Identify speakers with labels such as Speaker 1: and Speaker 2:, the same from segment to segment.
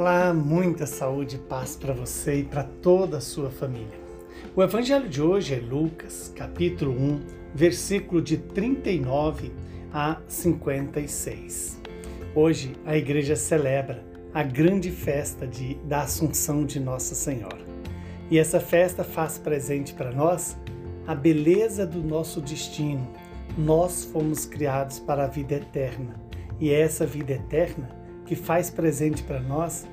Speaker 1: Olá, muita saúde e paz para você e para toda a sua família. O evangelho de hoje é Lucas, capítulo 1, versículo de 39 a 56. Hoje a igreja celebra a grande festa de, da Assunção de Nossa Senhora. E essa festa faz presente para nós a beleza do nosso destino. Nós fomos criados para a vida eterna. E essa vida eterna que faz presente para nós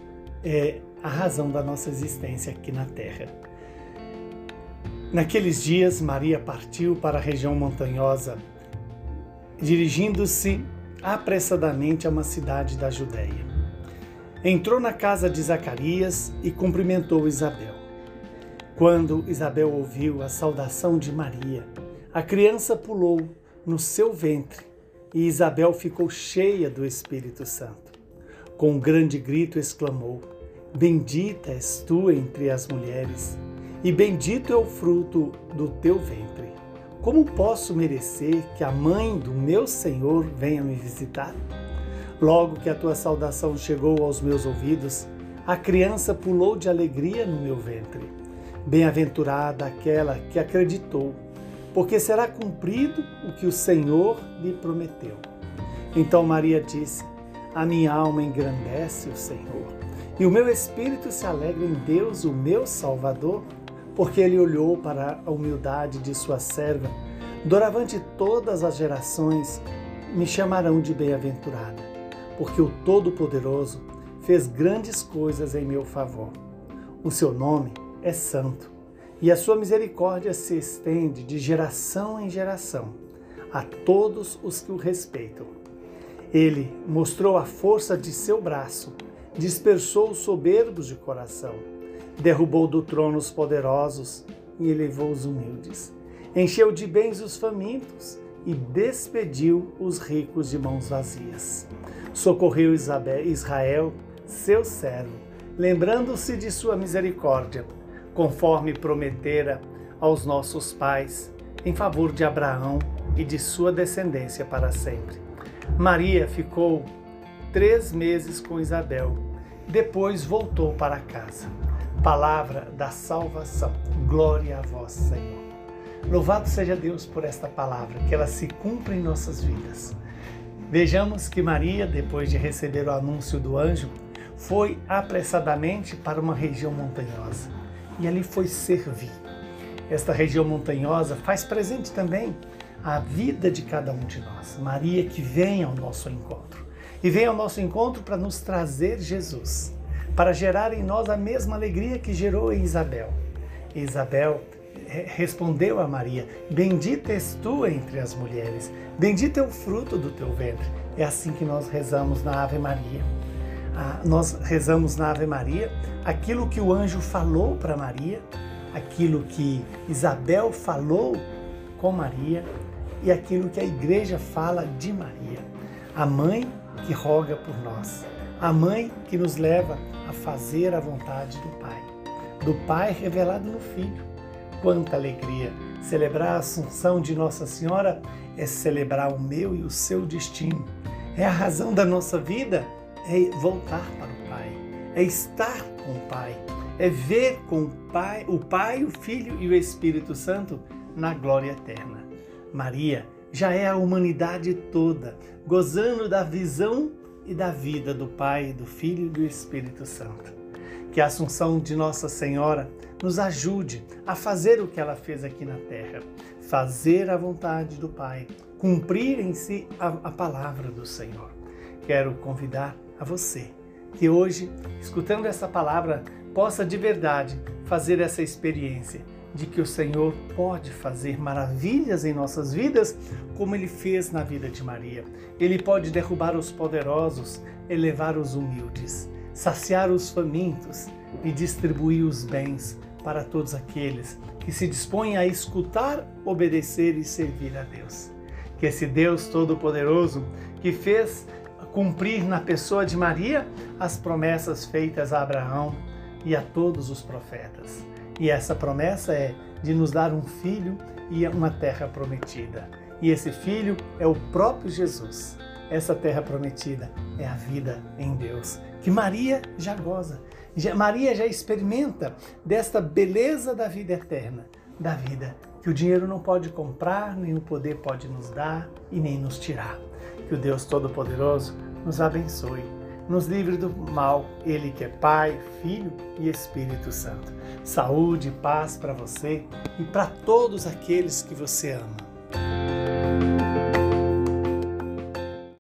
Speaker 1: é a razão da nossa existência aqui na Terra. Naqueles dias, Maria partiu para a região montanhosa, dirigindo-se apressadamente a uma cidade da Judéia. Entrou na casa de Zacarias e cumprimentou Isabel. Quando Isabel ouviu a saudação de Maria, a criança pulou no seu ventre e Isabel ficou cheia do Espírito Santo. Com um grande grito exclamou: Bendita és tu entre as mulheres, e bendito é o fruto do teu ventre. Como posso merecer que a mãe do meu Senhor venha me visitar? Logo que a tua saudação chegou aos meus ouvidos, a criança pulou de alegria no meu ventre. Bem-aventurada aquela que acreditou, porque será cumprido o que o Senhor lhe prometeu. Então Maria disse: a minha alma engrandece o Senhor, e o meu espírito se alegra em Deus, o meu Salvador, porque ele olhou para a humildade de sua serva. Doravante todas as gerações me chamarão de bem-aventurada, porque o Todo-Poderoso fez grandes coisas em meu favor. O seu nome é santo, e a sua misericórdia se estende de geração em geração a todos os que o respeitam. Ele mostrou a força de seu braço, dispersou os soberbos de coração, derrubou do trono os poderosos e elevou os humildes. Encheu de bens os famintos e despediu os ricos de mãos vazias. Socorreu Israel, seu servo, lembrando-se de sua misericórdia, conforme prometera aos nossos pais, em favor de Abraão e de sua descendência para sempre. Maria ficou três meses com Isabel, depois voltou para casa. Palavra da salvação. Glória a vós, Senhor. Louvado seja Deus por esta palavra, que ela se cumpra em nossas vidas. Vejamos que Maria, depois de receber o anúncio do anjo, foi apressadamente para uma região montanhosa e ali foi servir. Esta região montanhosa faz presente também a vida de cada um de nós. Maria que vem ao nosso encontro. E vem ao nosso encontro para nos trazer Jesus, para gerar em nós a mesma alegria que gerou em Isabel. Isabel respondeu a Maria: Bendita és tu entre as mulheres, bendito é o fruto do teu ventre. É assim que nós rezamos na Ave Maria. Ah, nós rezamos na Ave Maria aquilo que o anjo falou para Maria, aquilo que Isabel falou com Maria e aquilo que a igreja fala de Maria, a mãe que roga por nós, a mãe que nos leva a fazer a vontade do Pai, do Pai revelado no Filho. Quanta alegria! Celebrar a Assunção de Nossa Senhora é celebrar o meu e o seu destino. É a razão da nossa vida, é voltar para o Pai, é estar com o Pai, é ver com o Pai, o Pai, o Filho e o Espírito Santo na glória eterna. Maria já é a humanidade toda, gozando da visão e da vida do Pai, do Filho e do Espírito Santo. Que a Assunção de Nossa Senhora nos ajude a fazer o que ela fez aqui na terra, fazer a vontade do Pai, cumprir em si a, a palavra do Senhor. Quero convidar a você que hoje, escutando essa palavra, possa de verdade fazer essa experiência de que o Senhor pode fazer maravilhas em nossas vidas, como ele fez na vida de Maria. Ele pode derrubar os poderosos, elevar os humildes, saciar os famintos e distribuir os bens para todos aqueles que se dispõem a escutar, obedecer e servir a Deus. Que esse Deus Todo-Poderoso que fez cumprir na pessoa de Maria as promessas feitas a Abraão e a todos os profetas e essa promessa é de nos dar um filho e uma terra prometida. E esse filho é o próprio Jesus. essa terra prometida é a vida em Deus, que Maria já goza. Maria já experimenta desta beleza da vida eterna, da vida que o dinheiro não pode comprar, nem o poder pode nos dar e nem nos tirar. Que o Deus Todo-Poderoso nos abençoe, nos livre do mal, Ele que é Pai, Filho e Espírito Santo. Saúde e paz para você e para todos aqueles que você ama.